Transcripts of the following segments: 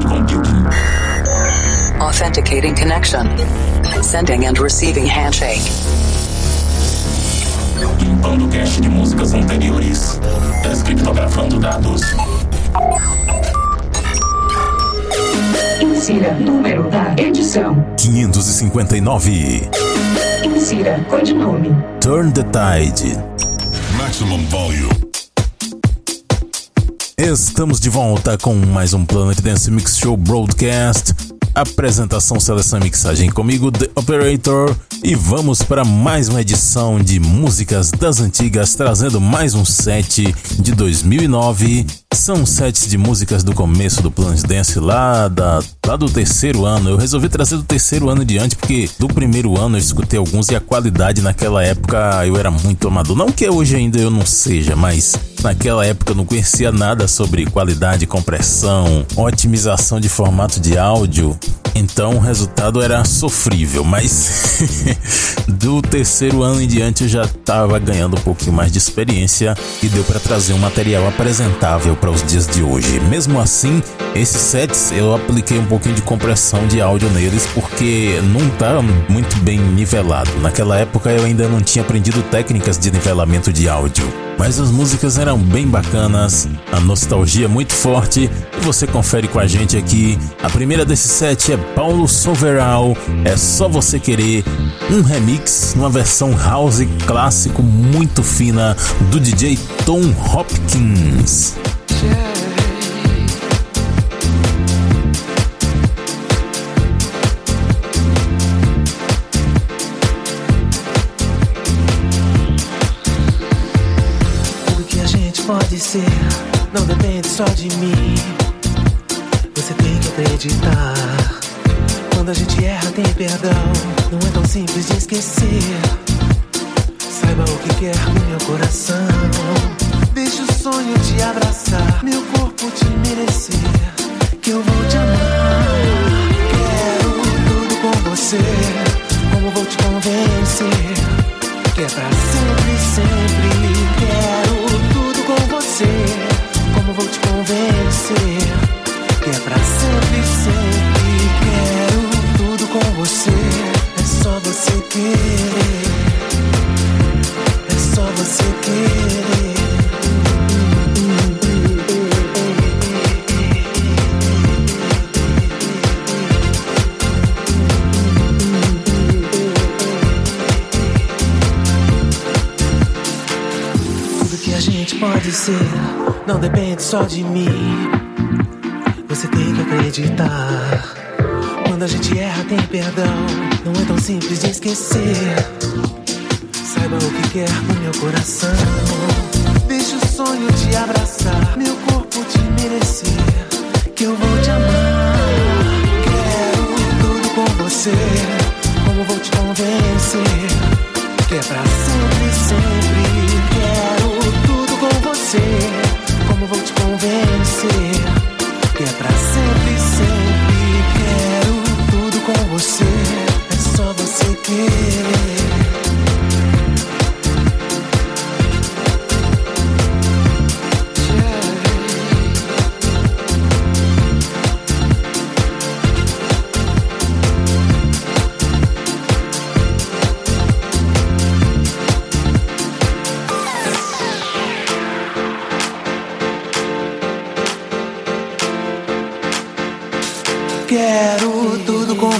cloud computing. Authenticating connection. Sending and receiving handshake. Limpando cache de músicas anteriores. Descriptografando dados. Insira número da edição. 559. Insira codinome. Turn the Tide. Maximum volume. Estamos de volta com mais um Planet Dance Mix Show Broadcast. Apresentação, seleção e mixagem comigo, The Operator. E vamos para mais uma edição de músicas das antigas, trazendo mais um set de 2009. São sets de músicas do começo do Planet Dance, lá, da, lá do terceiro ano. Eu resolvi trazer do terceiro ano diante, porque do primeiro ano eu escutei alguns e a qualidade naquela época eu era muito amador. Não que hoje ainda eu não seja, mas Naquela época eu não conhecia nada sobre qualidade, compressão, otimização de formato de áudio, então o resultado era sofrível, mas do terceiro ano em diante eu já estava ganhando um pouquinho mais de experiência e deu para trazer um material apresentável para os dias de hoje. Mesmo assim, esses sets eu apliquei um pouquinho de compressão de áudio neles porque não tá muito bem nivelado. Naquela época eu ainda não tinha aprendido técnicas de nivelamento de áudio mas as músicas eram bem bacanas, a nostalgia muito forte e você confere com a gente aqui. A primeira desse set é Paulo Soveral, é só você querer um remix, uma versão house clássico muito fina do DJ Tom Hopkins. Yeah. pode ser, não depende só de mim. Você tem que acreditar. Quando a gente erra, tem perdão. Não é tão simples de esquecer. Saiba o que quer no meu coração. Deixa o sonho te abraçar, meu corpo te merecer. Que eu vou te amar. Quero tudo com você. Como vou te convencer? Que é pra só de mim. Você tem que acreditar. Quando a gente erra, tem perdão. Não é tão simples de esquecer.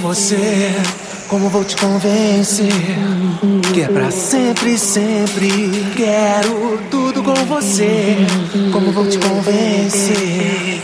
Você. Como vou te convencer? Que é pra sempre, sempre. Quero tudo com você. Como vou te convencer?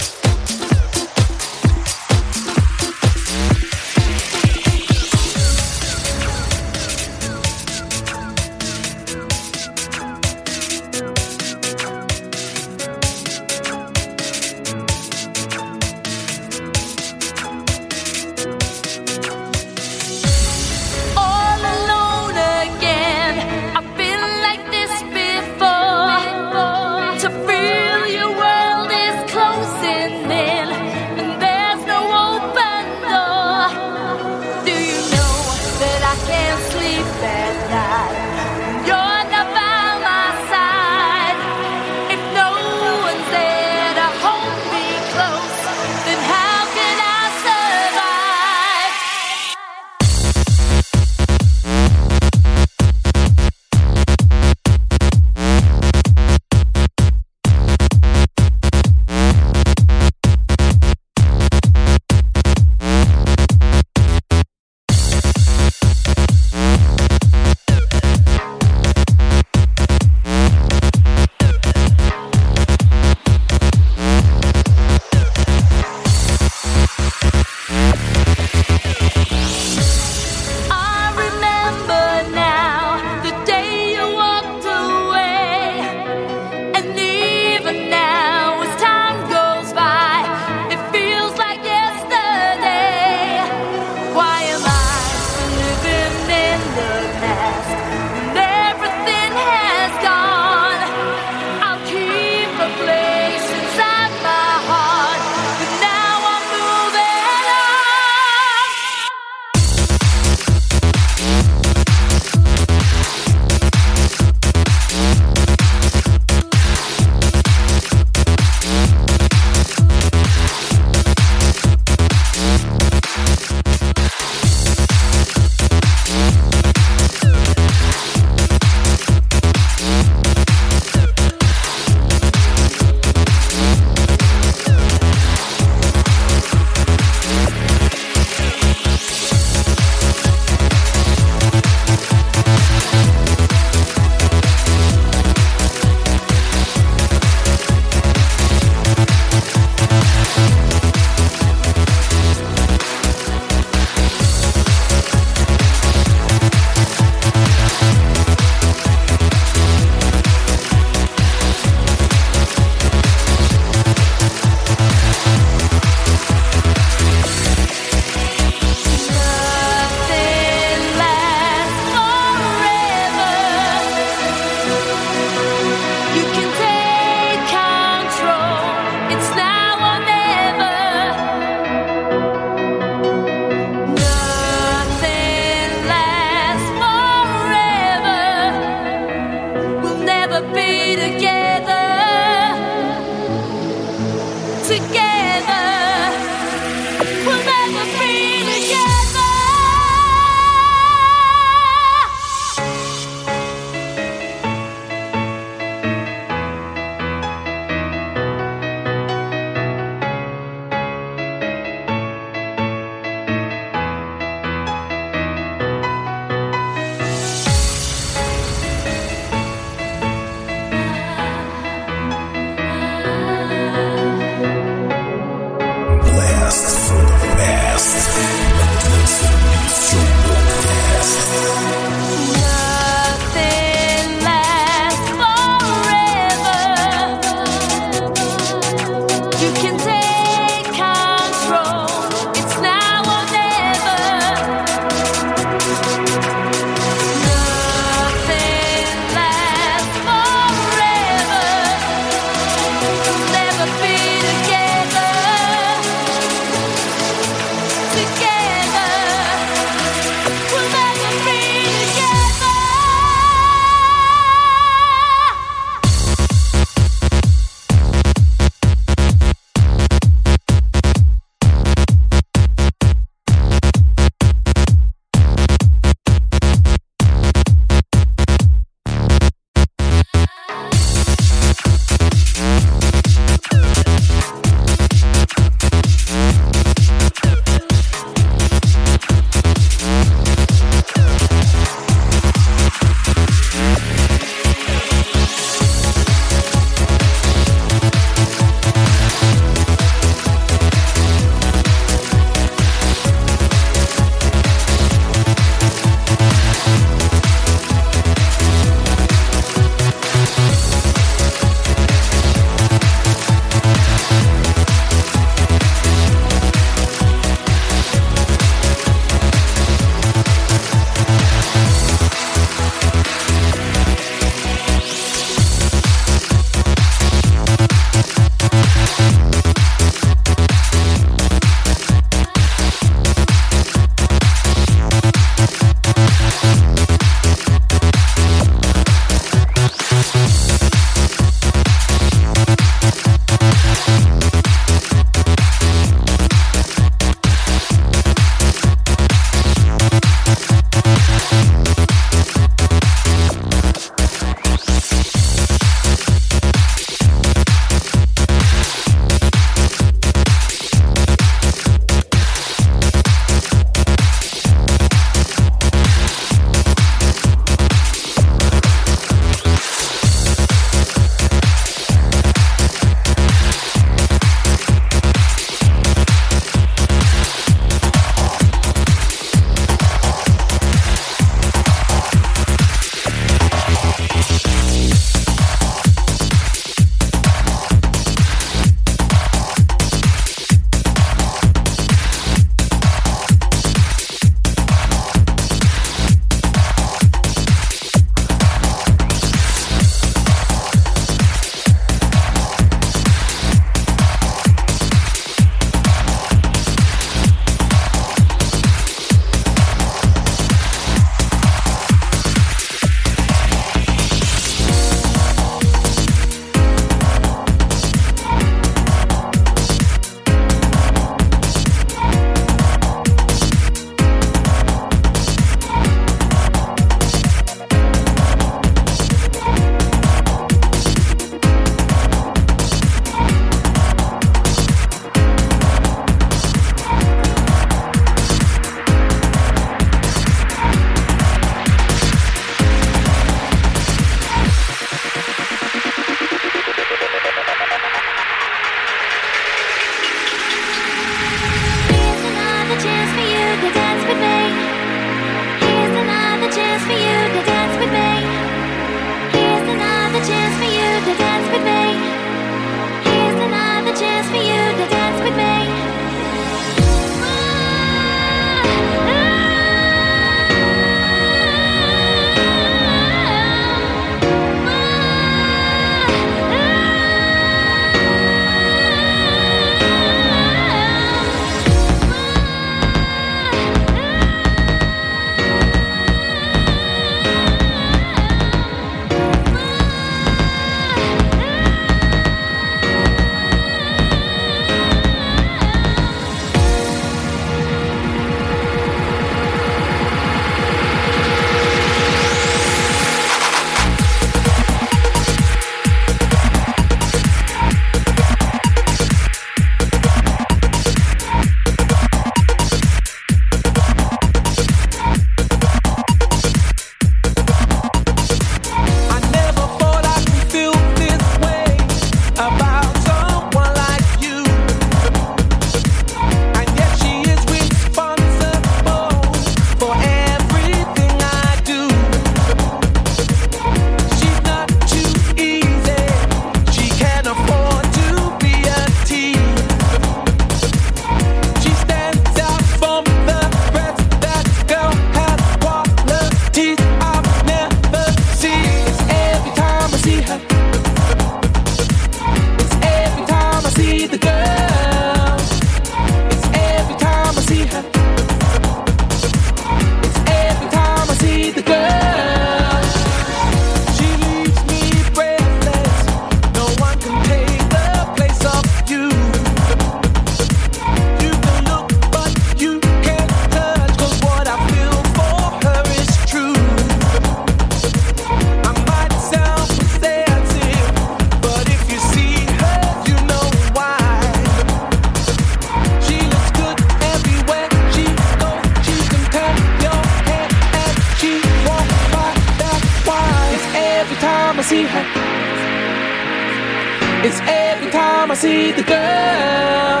See the girl.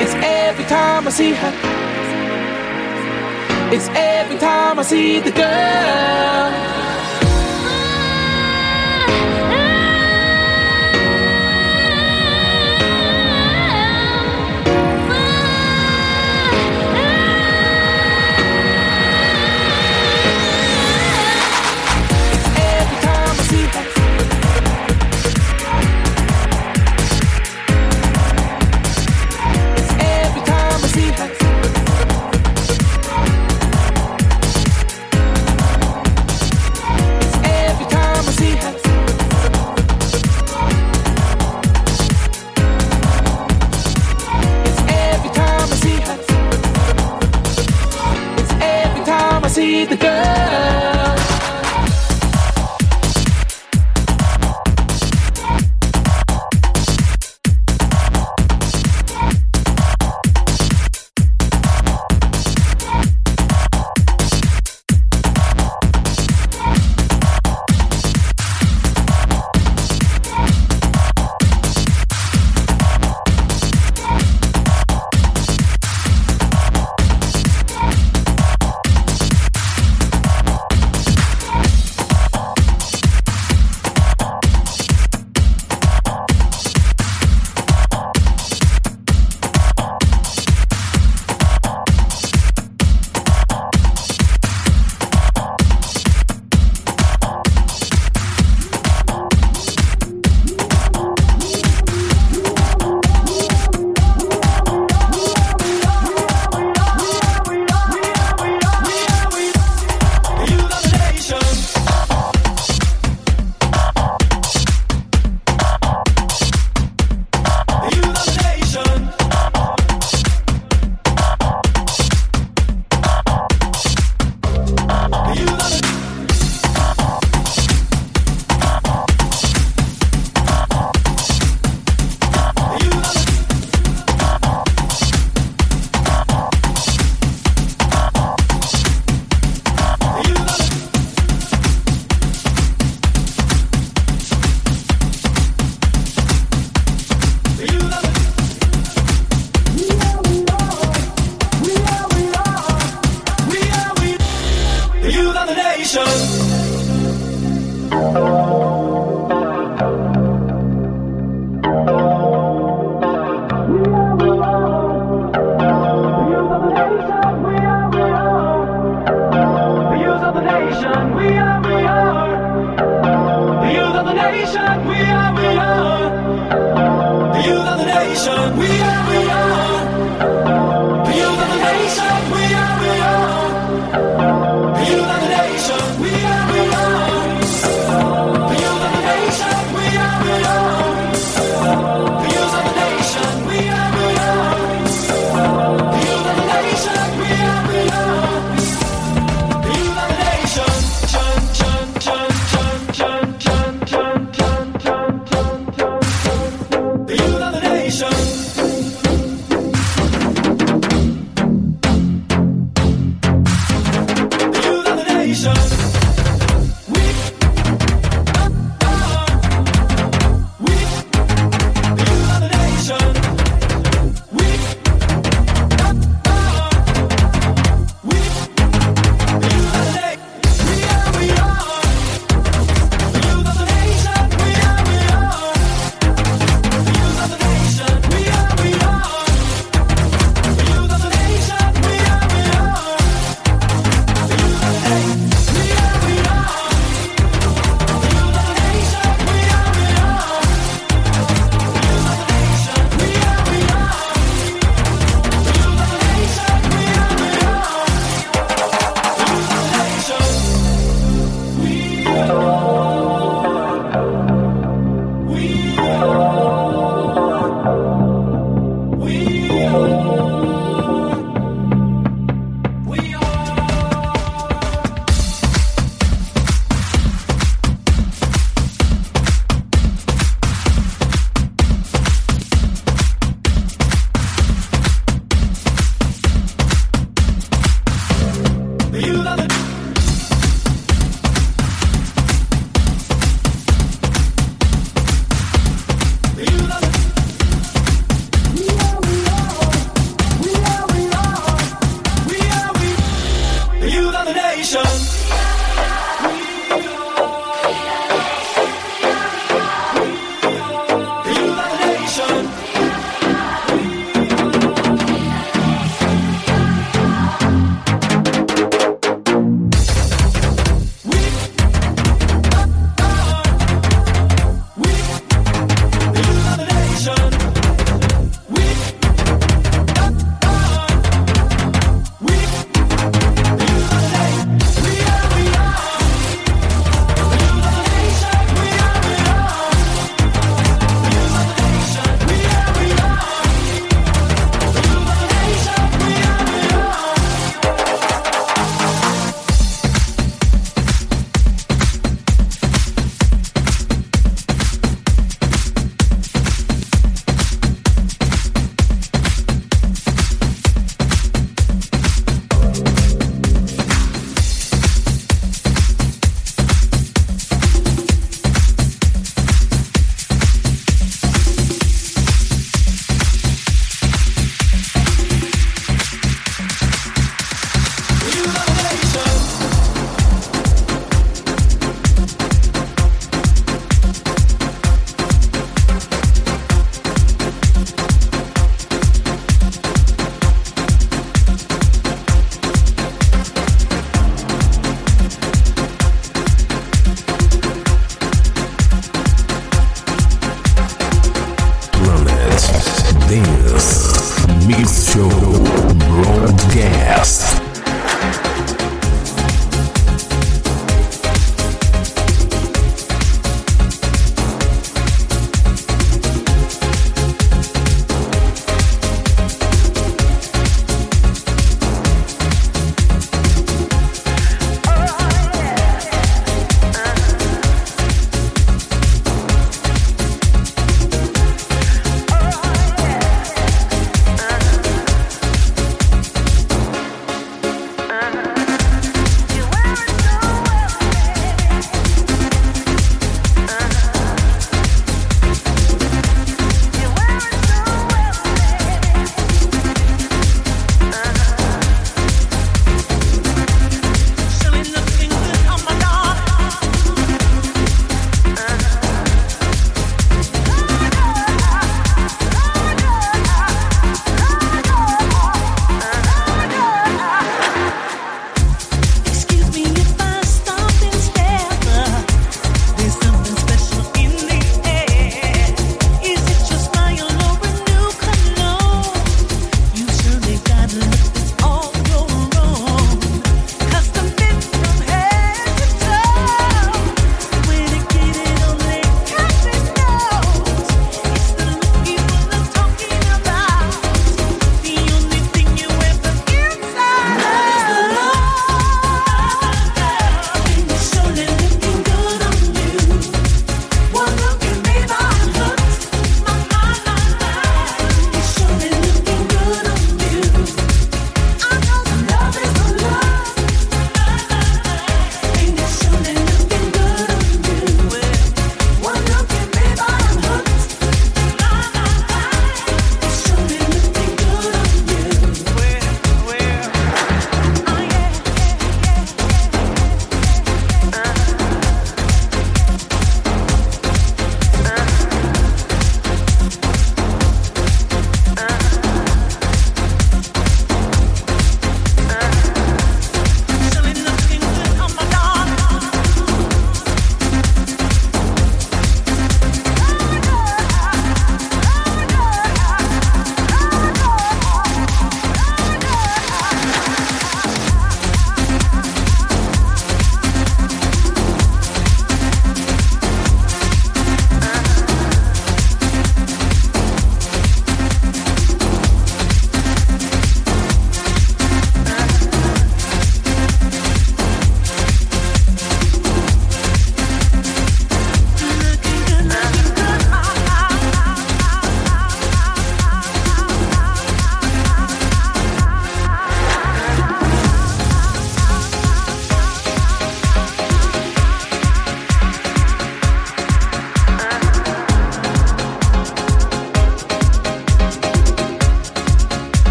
It's every time I see her. It's every time I see the girl.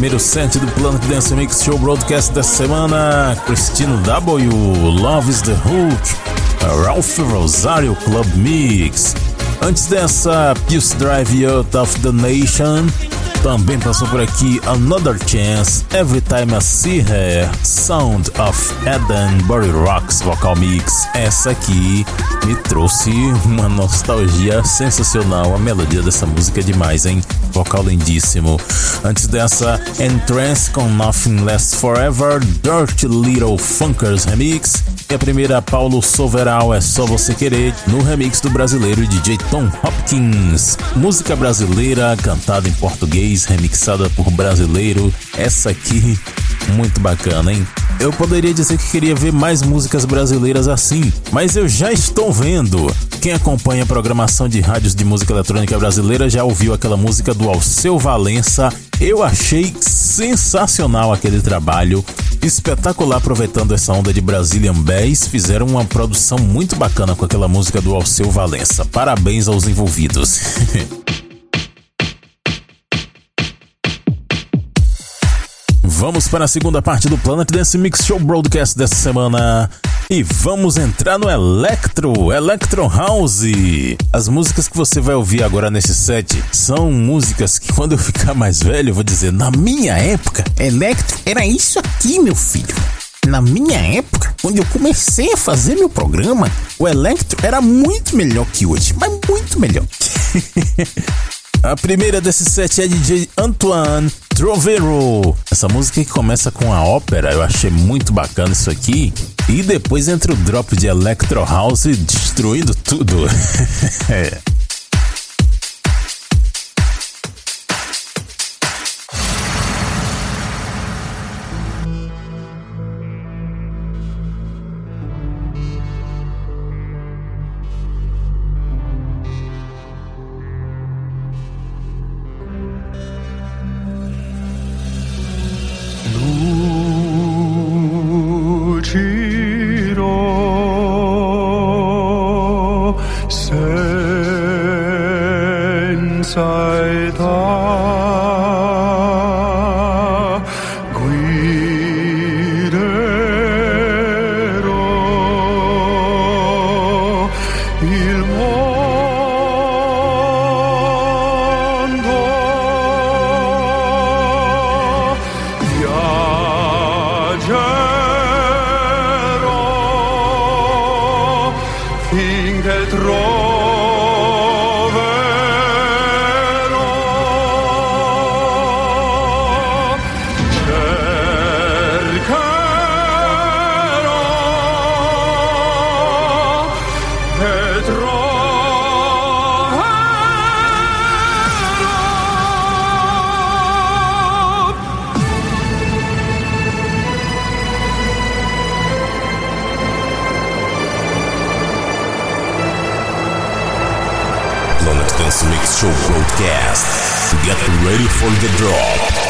Primeiro set do Planet Dance Mix Show Broadcast da semana, Cristino W, Love is the Hook, Ralph Rosario Club Mix. Antes dessa, Pulse Drive Out of the Nation, também passou por aqui Another Chance, Every Time I See Her, Sound of Eden, Body Rocks Vocal Mix. Essa aqui me trouxe uma nostalgia sensacional. A melodia dessa música é demais, hein? Vocal lindíssimo. Antes dessa, Entrance com Nothing Lasts Forever, Dirty Little Funkers Remix. E a primeira, Paulo Soveral, É Só Você Querer, no remix do brasileiro DJ Tom Hopkins. Música brasileira, cantada em português, remixada por brasileiro. Essa aqui, muito bacana, hein? Eu poderia dizer que queria ver mais músicas brasileiras assim, mas eu já estou vendo. Quem acompanha a programação de rádios de música eletrônica brasileira já ouviu aquela música do Alceu Valença. Eu achei sensacional aquele trabalho, espetacular aproveitando essa onda de Brazilian Bass. Fizeram uma produção muito bacana com aquela música do Alceu Valença. Parabéns aos envolvidos. Vamos para a segunda parte do Planet Dance Mix Show Broadcast dessa semana. E vamos entrar no Electro, Electro House. As músicas que você vai ouvir agora nesse set são músicas que quando eu ficar mais velho eu vou dizer, na minha época, Electro era isso aqui, meu filho. Na minha época, quando eu comecei a fazer meu programa, o Electro era muito melhor que hoje, mas muito melhor. A primeira desse set é DJ Antoine Trovero. Essa música que começa com a ópera, eu achei muito bacana isso aqui. E depois entra o drop de Electro House destruindo tudo. podcast. Get ready for the drop.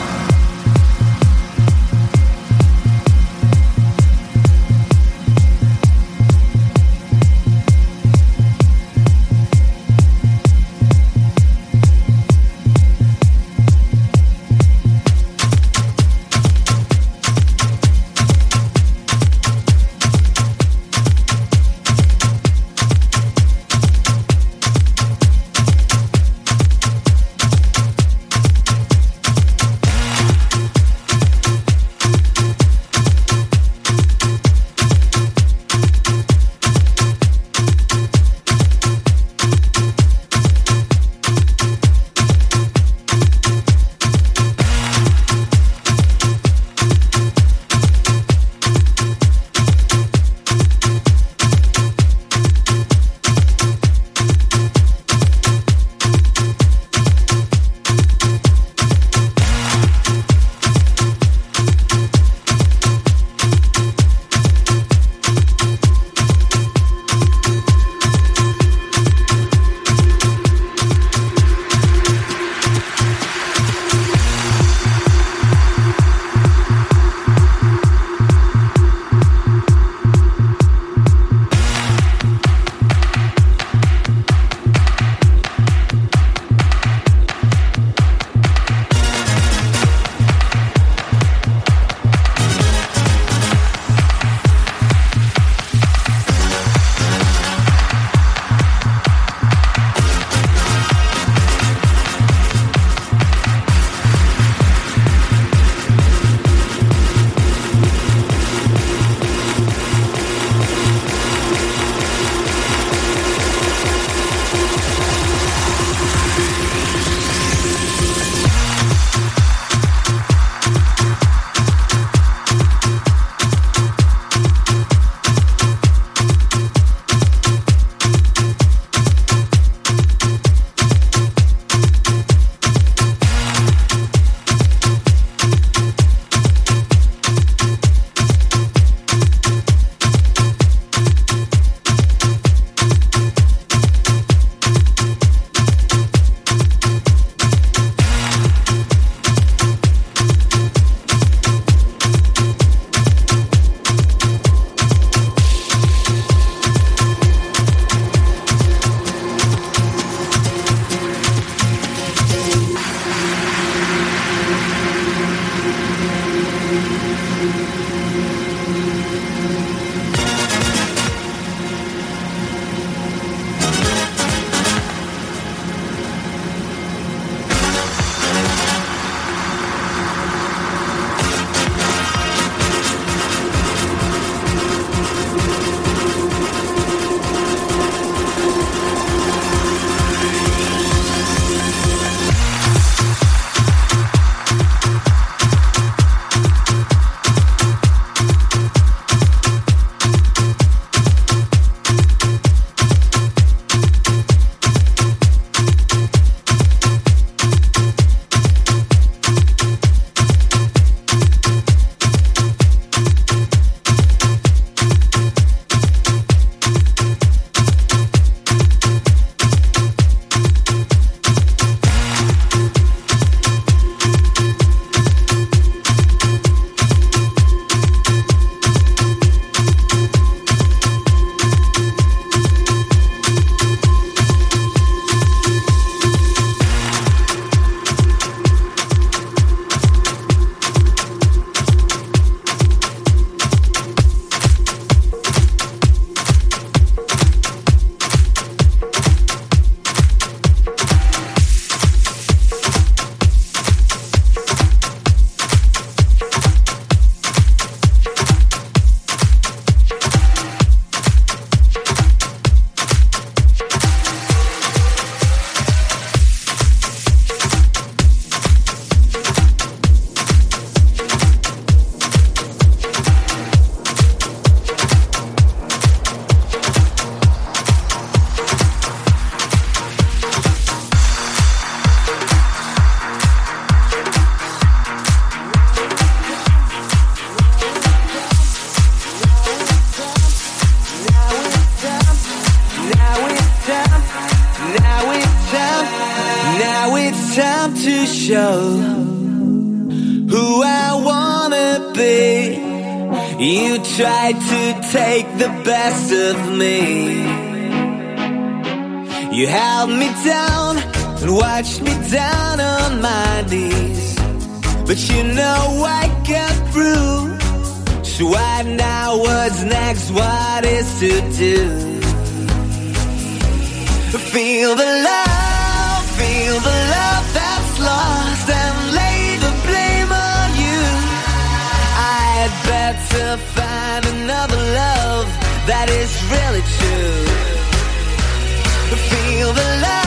Feel the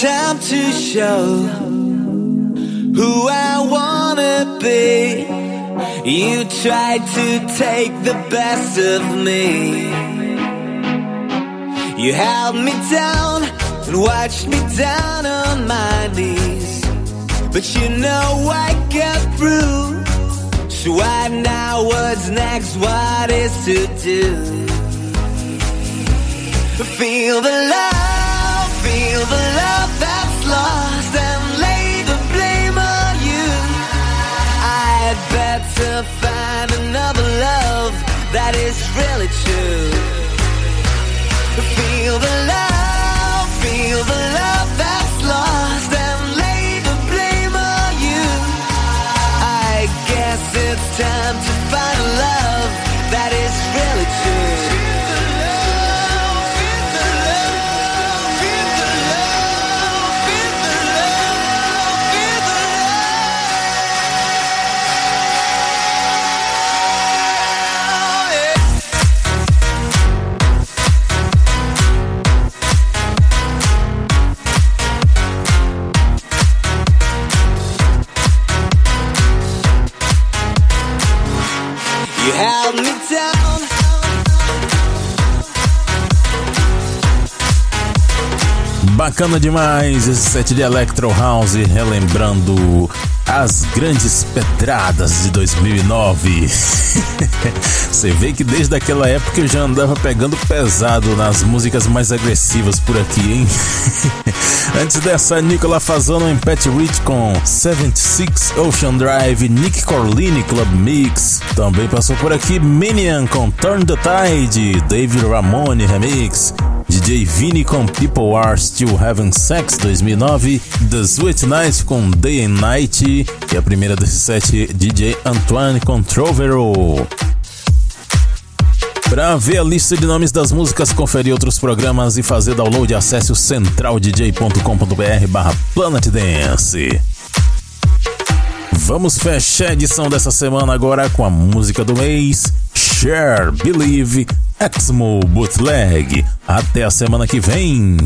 time to show who I wanna be. You tried to take the best of me. You held me down and watched me down on my knees. But you know I got through. So I know what's next, what is to do. Feel the love, time to find love Bacana demais esse set de Electro House, relembrando as grandes pedradas de 2009. Você vê que desde aquela época eu já andava pegando pesado nas músicas mais agressivas por aqui, hein? Antes dessa, Nicola Fazano e Pat Rich com 76 Ocean Drive, Nick Corlini Club Mix. Também passou por aqui Minion com Turn the Tide, David Ramone Remix. DJ Vini com People Are Still Having Sex 2009, The Sweet Night com Day and Night e a primeira desse set DJ Antoine com Trovero. Para ver a lista de nomes das músicas, conferir outros programas e fazer download, acesse o centraldj.com.br barra Planet Dance. Vamos fechar a edição dessa semana agora com a música do mês, Share Believe Exmo Bootleg. Até a semana que vem.